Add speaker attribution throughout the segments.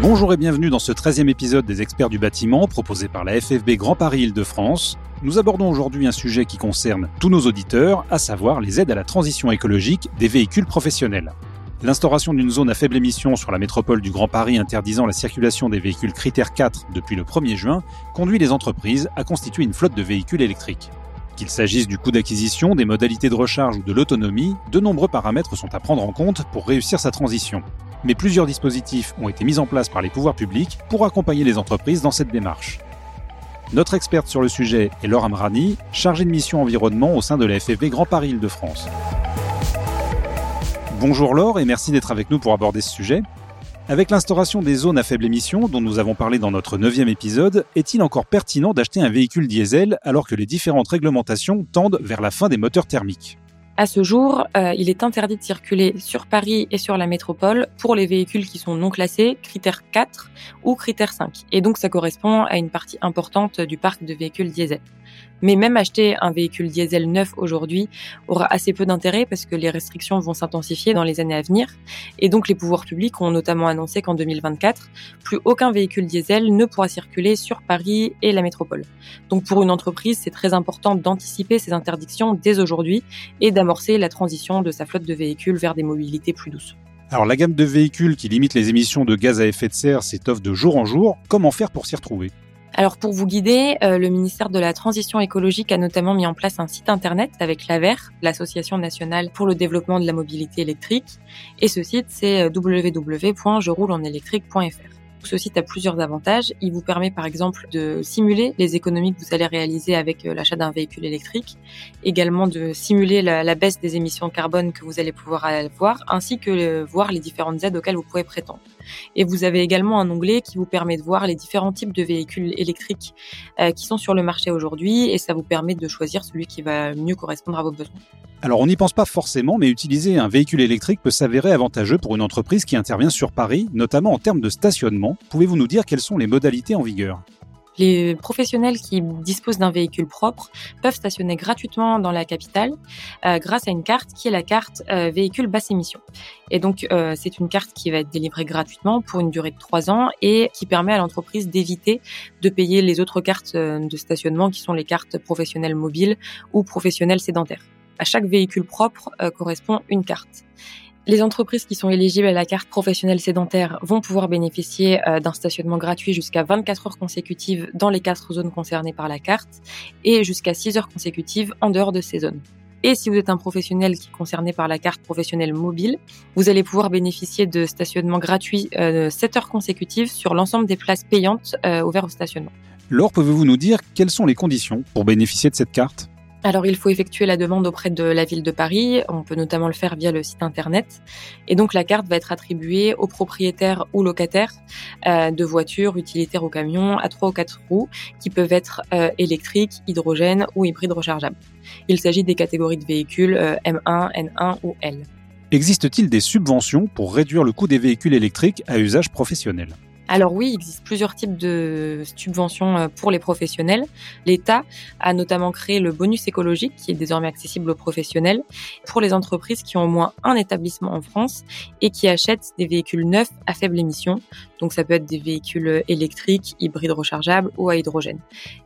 Speaker 1: Bonjour et bienvenue dans ce 13e épisode des experts du bâtiment proposé par la FFB Grand Paris Île-de-France. Nous abordons aujourd'hui un sujet qui concerne tous nos auditeurs, à savoir les aides à la transition écologique des véhicules professionnels. L'instauration d'une zone à faible émission sur la métropole du Grand Paris interdisant la circulation des véhicules critères 4 depuis le 1er juin conduit les entreprises à constituer une flotte de véhicules électriques. Qu'il s'agisse du coût d'acquisition, des modalités de recharge ou de l'autonomie, de nombreux paramètres sont à prendre en compte pour réussir sa transition mais plusieurs dispositifs ont été mis en place par les pouvoirs publics pour accompagner les entreprises dans cette démarche. Notre experte sur le sujet est Laure Amrani, chargée de mission environnement au sein de la FFV Grand Paris Île-de-France. Bonjour Laure et merci d'être avec nous pour aborder ce sujet. Avec l'instauration des zones à faible émission dont nous avons parlé dans notre neuvième épisode, est-il encore pertinent d'acheter un véhicule diesel alors que les différentes réglementations tendent vers la fin des moteurs thermiques?
Speaker 2: À ce jour, euh, il est interdit de circuler sur Paris et sur la métropole pour les véhicules qui sont non classés, critère 4 ou critère 5. Et donc ça correspond à une partie importante du parc de véhicules diesel. Mais même acheter un véhicule diesel neuf aujourd'hui aura assez peu d'intérêt parce que les restrictions vont s'intensifier dans les années à venir. Et donc les pouvoirs publics ont notamment annoncé qu'en 2024, plus aucun véhicule diesel ne pourra circuler sur Paris et la métropole. Donc pour une entreprise, c'est très important d'anticiper ces interdictions dès aujourd'hui et d'amorcer la transition de sa flotte de véhicules vers des mobilités plus douces.
Speaker 1: Alors la gamme de véhicules qui limite les émissions de gaz à effet de serre s'étoffe de jour en jour. Comment faire pour s'y retrouver?
Speaker 2: Alors pour vous guider, euh, le ministère de la Transition écologique a notamment mis en place un site internet avec l'AVER, l'Association nationale pour le développement de la mobilité électrique. Et ce site, c'est euh, www.jeroulenelectrique.fr. Ce site a plusieurs avantages. Il vous permet par exemple de simuler les économies que vous allez réaliser avec euh, l'achat d'un véhicule électrique, également de simuler la, baisse des émissions de carbone que vous allez pouvoir avoir, ainsi que voir les différentes aides auxquelles vous pouvez prétendre. Et vous avez également un onglet qui vous permet de voir les différents types de véhicules électriques euh, qui sont sur le marché aujourd'hui, et ça vous permet de choisir celui qui va mieux correspondre à vos besoins.
Speaker 1: Alors on n'y pense pas forcément, mais utiliser un véhicule électrique peut s'avérer avantageux pour une entreprise qui intervient sur Paris, notamment en termes de stationnement. Pouvez-vous nous dire quelles sont les modalités en vigueur?
Speaker 2: Les professionnels qui disposent d'un véhicule propre peuvent stationner gratuitement dans la capitale euh, grâce à une carte qui est la carte euh, véhicule basse émission. Et donc, euh, c'est une carte qui va être délivrée gratuitement pour une durée de trois ans et qui permet à l'entreprise d'éviter de payer les autres cartes de stationnement qui sont les cartes professionnelles mobiles ou professionnelles sédentaires. À chaque véhicule propre correspond une carte. Les entreprises qui sont éligibles à la carte professionnelle sédentaire vont pouvoir bénéficier euh, d'un stationnement gratuit jusqu'à 24 heures consécutives dans les quatre zones concernées par la carte et jusqu'à 6 heures consécutives en dehors de ces zones. Et si vous êtes un professionnel qui est concerné par la carte professionnelle mobile, vous allez pouvoir bénéficier de stationnement gratuit euh, 7 heures consécutives sur l'ensemble des places payantes euh, ouvertes au stationnement.
Speaker 1: Laure, pouvez-vous nous dire quelles sont les conditions pour bénéficier de cette carte?
Speaker 2: Alors, il faut effectuer la demande auprès de la ville de Paris. On peut notamment le faire via le site internet. Et donc, la carte va être attribuée aux propriétaires ou locataires euh, de voitures, utilitaires ou camions à trois ou quatre roues qui peuvent être euh, électriques, hydrogène ou hybrides rechargeables. Il s'agit des catégories de véhicules euh, M1, N1 ou L.
Speaker 1: Existe-t-il des subventions pour réduire le coût des véhicules électriques à usage professionnel?
Speaker 2: Alors oui, il existe plusieurs types de subventions euh, pour les professionnels. L'État a notamment créé le bonus écologique qui est désormais accessible aux professionnels pour les entreprises qui ont au moins un établissement en France et qui achètent des véhicules neufs à faible émission. Donc ça peut être des véhicules électriques, hybrides rechargeables ou à hydrogène.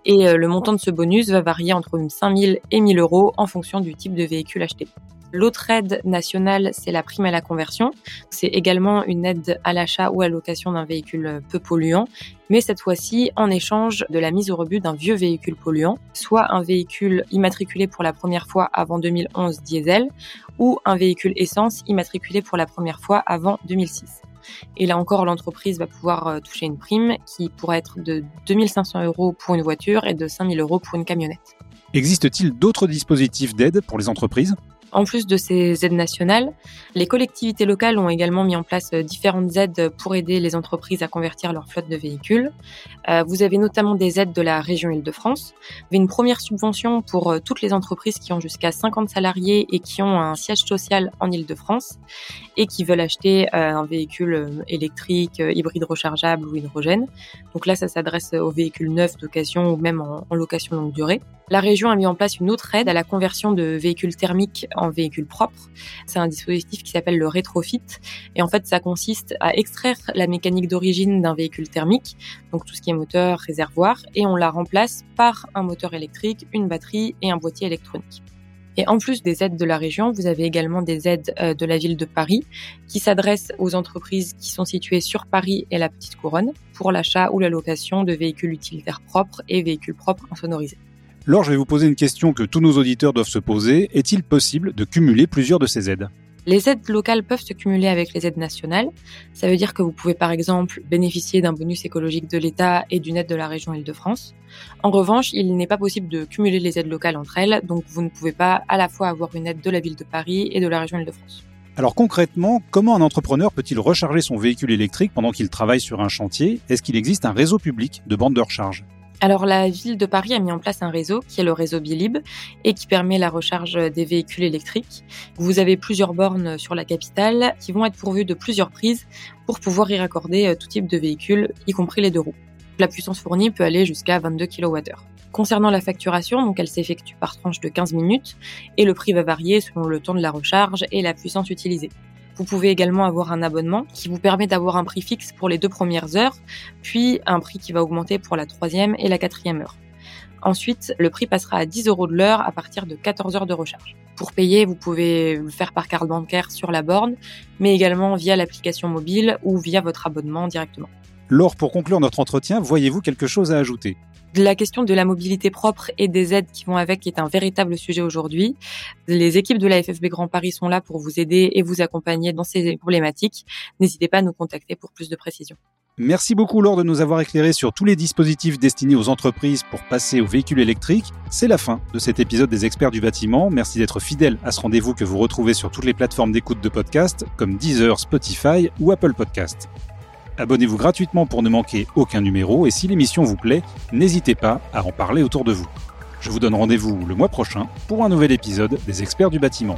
Speaker 2: Et euh, le montant de ce bonus va varier entre 5 000 et 1 000 euros en fonction du type de véhicule acheté. L'autre aide nationale, c'est la prime à la conversion. C'est également une aide à l'achat ou à location d'un véhicule peu polluant, mais cette fois-ci en échange de la mise au rebut d'un vieux véhicule polluant, soit un véhicule immatriculé pour la première fois avant 2011 diesel, ou un véhicule essence immatriculé pour la première fois avant 2006. Et là encore, l'entreprise va pouvoir euh, toucher une prime qui pourrait être de 2500 euros pour une voiture et de 5000 euros pour une camionnette.
Speaker 1: Existe-t-il d'autres dispositifs d'aide pour les entreprises?
Speaker 2: En plus de ces aides nationales, les collectivités locales ont également mis en place euh, différentes aides pour aider les entreprises à convertir leur flotte de véhicules. Euh, vous avez notamment des aides de la région Île-de-France. Vous avez une première subvention pour euh, toutes les entreprises qui ont jusqu'à 50 salariés et qui ont un siège social en Île-de-France et qui veulent acheter un véhicule électrique, hybride rechargeable ou hydrogène. Donc là, ça s'adresse aux véhicules neufs d'occasion ou même en, location longue durée. La région a mis en place une autre aide à la conversion de véhicules thermiques véhicule propre. C'est un dispositif qui s'appelle le rétrofit. Et en fait, ça consiste à extraire la mécanique d'origine d'un véhicule thermique, donc tout ce qui est moteur, réservoir, et on la remplace par un moteur électrique, une batterie et un boîtier électronique. Et en plus des aides de la région, vous avez également des aides euh, de la ville de Paris qui s'adressent aux entreprises qui sont situées sur Paris et la Petite Couronne pour l'achat ou la location de véhicules utilitaires propres et véhicules propres insonorisés.
Speaker 1: Laure, je vais vous poser une question que tous nos auditeurs doivent se poser. Est-il possible de cumuler plusieurs de ces aides?
Speaker 2: Les aides locales peuvent se cumuler avec les aides nationales. Ça veut dire que vous pouvez par exemple bénéficier d'un bonus écologique de l'État et d'une aide de la région Île-de-France. En revanche, il n'est pas possible de cumuler les aides locales entre elles, donc vous ne pouvez pas à la fois avoir une aide de la ville de Paris et de la région Île-de-France.
Speaker 1: Alors concrètement, comment un entrepreneur peut-il recharger son véhicule électrique pendant qu'il travaille sur un chantier? Est-ce qu'il existe un réseau public de bandes de recharge?
Speaker 2: Alors la ville de Paris a mis en place un réseau qui est le réseau Bilib et qui permet la recharge des véhicules électriques. Vous avez plusieurs bornes sur la capitale qui vont être pourvues de plusieurs prises pour pouvoir y raccorder euh, tout type de véhicules, y compris les deux roues. La puissance fournie peut aller jusqu'à 22 kWh. Concernant la facturation, donc elle s'effectue par tranche de 15 minutes et le prix va varier selon le temps de la recharge et la puissance utilisée. Vous pouvez également avoir un abonnement qui vous permet d'avoir un prix fixe pour les deux premières heures, puis un prix qui va augmenter pour la troisième et la quatrième heure. Ensuite, le prix passera à 10 euros de l'heure à partir de 14 heures de recharge. Pour payer, vous pouvez le faire par carte bancaire sur la borne, mais également via l'application mobile ou via votre abonnement directement.
Speaker 1: Laure, pour conclure notre entretien, voyez-vous quelque chose à ajouter?
Speaker 2: La question de la mobilité propre et des aides qui vont avec est un véritable sujet aujourd'hui. Les équipes de la FFB Grand Paris sont là pour vous aider et vous accompagner dans ces problématiques. N'hésitez pas à nous contacter pour plus de précisions.
Speaker 1: Merci beaucoup Laure de nous avoir éclairé sur tous les dispositifs destinés aux entreprises pour passer aux véhicules électriques. C'est la fin de cet épisode des experts du bâtiment. Merci d'être fidèle à ce rendez-vous que vous retrouvez sur toutes les plateformes d'écoute de podcast comme Deezer, Spotify ou Apple Podcast. Abonnez-vous gratuitement pour ne manquer aucun numéro et si l'émission vous plaît, n'hésitez pas à en parler autour de vous. Je vous donne rendez-vous le mois prochain pour un nouvel épisode des experts du bâtiment.